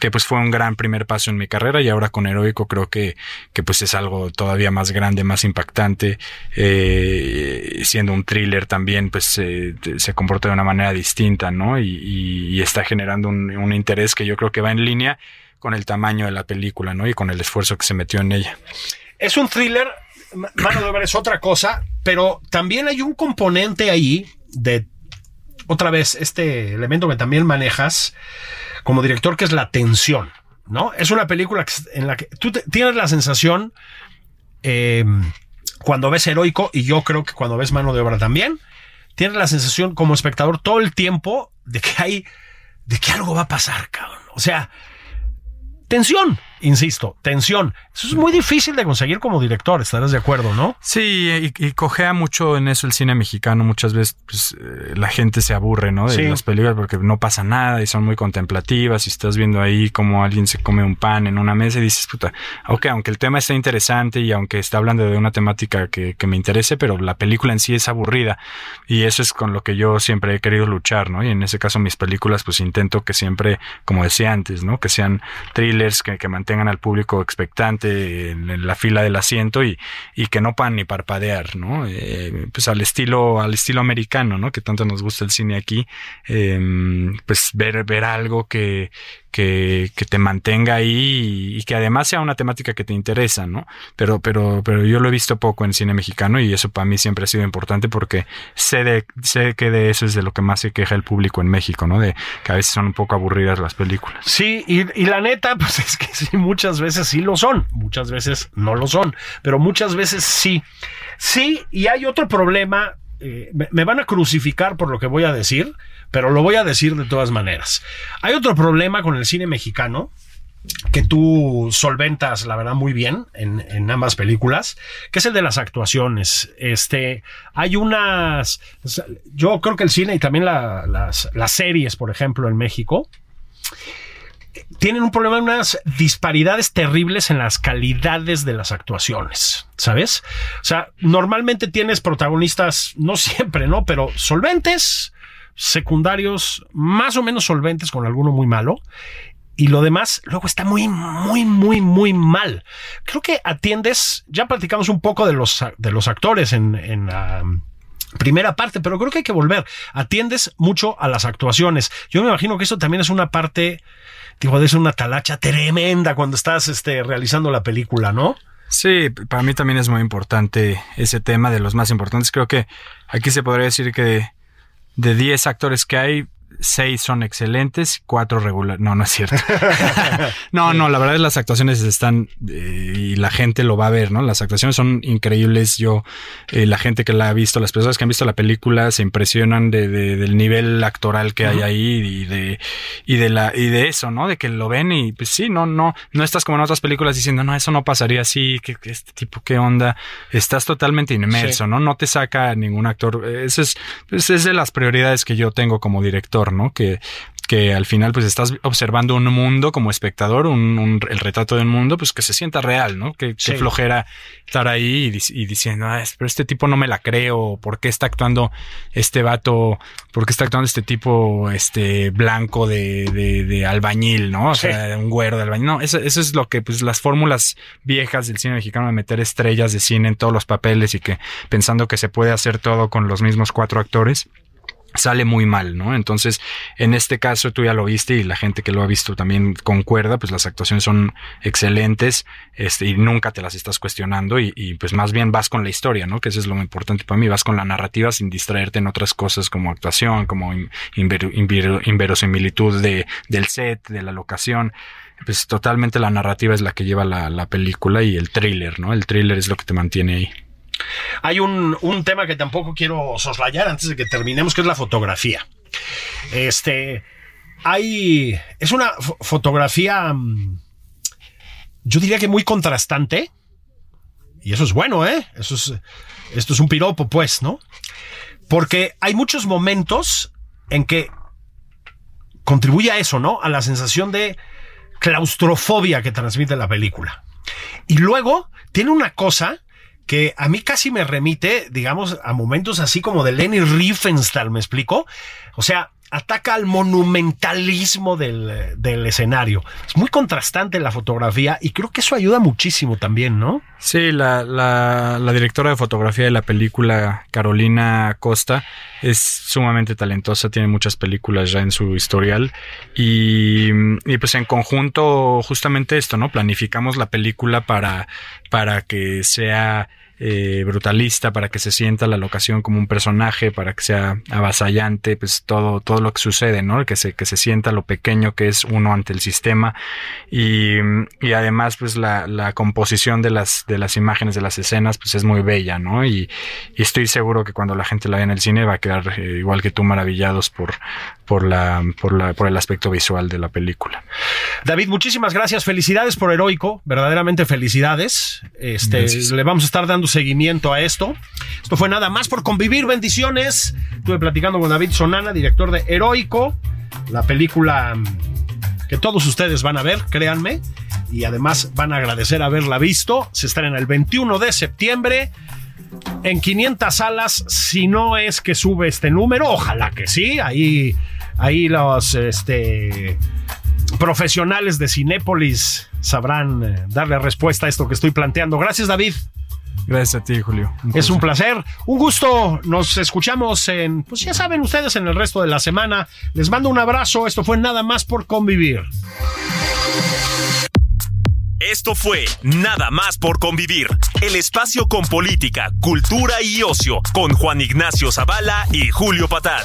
que pues fue un gran primer paso en mi carrera y ahora con Heroico creo que, que pues es algo todavía más grande, más impactante, eh, siendo un thriller también pues eh, se comporta de una manera distinta, ¿no? Y, y, y está generando un, un interés que yo creo que va en línea con el tamaño de la película, ¿no? Y con el esfuerzo que se metió en ella. Es un thriller, mano de obra es otra cosa, pero también hay un componente ahí de, otra vez, este elemento que también manejas como director, que es la tensión, ¿no? Es una película en la que tú tienes la sensación, eh, cuando ves heroico, y yo creo que cuando ves mano de obra también, tienes la sensación como espectador todo el tiempo de que hay, de que algo va a pasar, cabrón. O sea, tensión, insisto, tensión. Eso es muy difícil de conseguir como director, estarás de acuerdo, ¿no? Sí, y, y cojea mucho en eso el cine mexicano. Muchas veces pues, eh, la gente se aburre, ¿no? De Sí. las películas porque no pasa nada y son muy contemplativas y estás viendo ahí como alguien se come un pan en una mesa y dices, puta, ok, aunque el tema está interesante y aunque está hablando de una temática que, que me interese, pero la película en sí es aburrida y eso es con lo que yo siempre he querido luchar, ¿no? Y en ese caso mis películas pues intento que siempre, como decía antes, ¿no? Que sean thrillers que, que mantengan al público expectante en, la fila del asiento y, y que no puedan ni parpadear, ¿no? Eh, pues al estilo, al estilo americano, ¿no? Que tanto nos gusta el cine aquí, eh, pues ver, ver algo que, que, te mantenga ahí y, que además sea una temática que te interesa, ¿no? Pero, pero, pero yo lo he visto poco en cine mexicano y eso para mí siempre ha sido importante porque sé de, sé que de eso es de lo que más se queja el público en México, ¿no? De que a veces son un poco aburridas las películas. Sí, y, la neta, pues es que sí, muchas veces sí lo son, muchas veces no lo son, pero muchas veces sí. Sí, y hay otro problema, eh, me van a crucificar por lo que voy a decir, pero lo voy a decir de todas maneras. Hay otro problema con el cine mexicano que tú solventas, la verdad, muy bien en, ambas películas, que es el de las actuaciones. Este, hay unas, yo creo que el cine y también la- las, las series, por ejemplo, en México, tienen un problema, unas disparidades terribles en las calidades de las actuaciones, ¿sabes? O sea, normalmente tienes protagonistas, no siempre, ¿no? Pero solventes, secundarios, más o menos solventes con alguno muy malo. Y lo demás luego está muy, muy, muy, muy mal. Creo que atiendes, ya platicamos un poco de los, de los actores en, en la primera parte, pero creo que hay que volver. Atiendes mucho a las actuaciones. Yo me imagino que eso también es una parte, digo, de ser una talacha tremenda cuando estás este, realizando la película, ¿no? Sí, para mí también es muy importante ese tema de los más importantes. Creo que aquí se podría decir que de 10 actores que hay, 6 son excelentes, 4 regular. No, no es cierto. no, no, la verdad es las actuaciones están eh, y la gente lo va a ver, ¿no? Las actuaciones son increíbles. Yo, eh, la gente que la ha visto, las personas que han visto la película se impresionan de, de- del nivel actoral que hay ahí y de, y de la, y de eso, ¿no? De que lo ven y pues sí, no, no, no estás como en otras películas diciendo, no, eso no pasaría así, que, que este tipo, qué onda. Estás totalmente inmerso, Sí. ¿no? No te saca ningún actor. Eso es, pues, es de las prioridades que yo tengo como director, ¿no? Que, que al final pues estás observando un mundo como espectador, un, un- el retrato de un mundo, pues que se sienta real, ¿no? Que, Sí. que flojera estar ahí y, dic- y diciendo, ah, pero este tipo no me la creo, ¿por qué está actuando este vato, por qué está actuando este tipo este blanco de, de, de albañil, ¿no? O Sí. sea, un güero de albañil. No, eso, eso es lo que pues las fórmulas viejas del cine mexicano de meter estrellas de cine en todos los papeles y que pensando que se puede hacer todo con los mismos cuatro actores sale muy mal, ¿no? Entonces, en este caso tú ya lo viste y la gente que lo ha visto también concuerda, pues las actuaciones son excelentes, este, y nunca te las estás cuestionando y, y, pues más bien vas con la historia, ¿no? Que eso es lo importante para mí, vas con la narrativa sin distraerte en otras cosas como actuación, como in- inver- inver- inverosimilitud de, del set, de la locación. Pues totalmente la narrativa es la que lleva la, la película y el thriller, ¿no? El thriller es lo que te mantiene ahí. Hay un, un tema que tampoco quiero soslayar antes de que terminemos, que es la fotografía. Este, hay, es una fo- fotografía, mm, yo diría que muy contrastante. Y eso es bueno, ¿eh? Eso es, esto es un piropo, pues, ¿no? Porque hay muchos momentos en que contribuye a eso, ¿no? A la sensación de claustrofobia que transmite la película. Y luego tiene una cosa que a mí casi me remite, digamos, a momentos así como de Lenny Riefenstahl, ¿me explico? O sea, ataca al monumentalismo del, del escenario. Es muy contrastante la fotografía y creo que eso ayuda muchísimo también, ¿no? Sí, la, la, la directora de fotografía de la película, Carolina Costa, es sumamente talentosa, tiene muchas películas ya en su historial y, y pues en conjunto justamente esto, ¿no? Planificamos la película para, para que sea eh, brutalista para que se sienta la locación como un personaje, para que sea avasallante, pues todo, todo lo que sucede, ¿no? Que se, que se sienta lo pequeño que es uno ante el sistema y, y además pues la, la, composición de las, de las imágenes de las escenas pues es muy bella, ¿no? Y, y estoy seguro que cuando la gente la vea en el cine va a quedar eh, igual que tú maravillados por, por, la, por, la, por el aspecto visual de la película. David, muchísimas gracias, felicidades por Heroico, verdaderamente felicidades. Este, gracias. le vamos a estar dando seguimiento a esto. Esto fue nada más por convivir, bendiciones. Estuve platicando con David Sonana, director de Heroico, la película que todos ustedes van a ver, créanme, y además van a agradecer haberla visto. Se estrena el 21 de septiembre en 500 salas, si no es que sube este número, ojalá que sí, ahí, ahí los este, profesionales de Cinépolis sabrán eh, darle respuesta a esto que estoy planteando. Gracias, David. Gracias a ti, Julio. Un es un placer, un gusto. Nos escuchamos en, pues ya saben ustedes, en el resto de la semana. Les mando un abrazo. Esto fue nada más por convivir. Esto fue Nada más por convivir, el espacio con política, cultura y ocio, con Juan Ignacio Zavala y Julio Patal.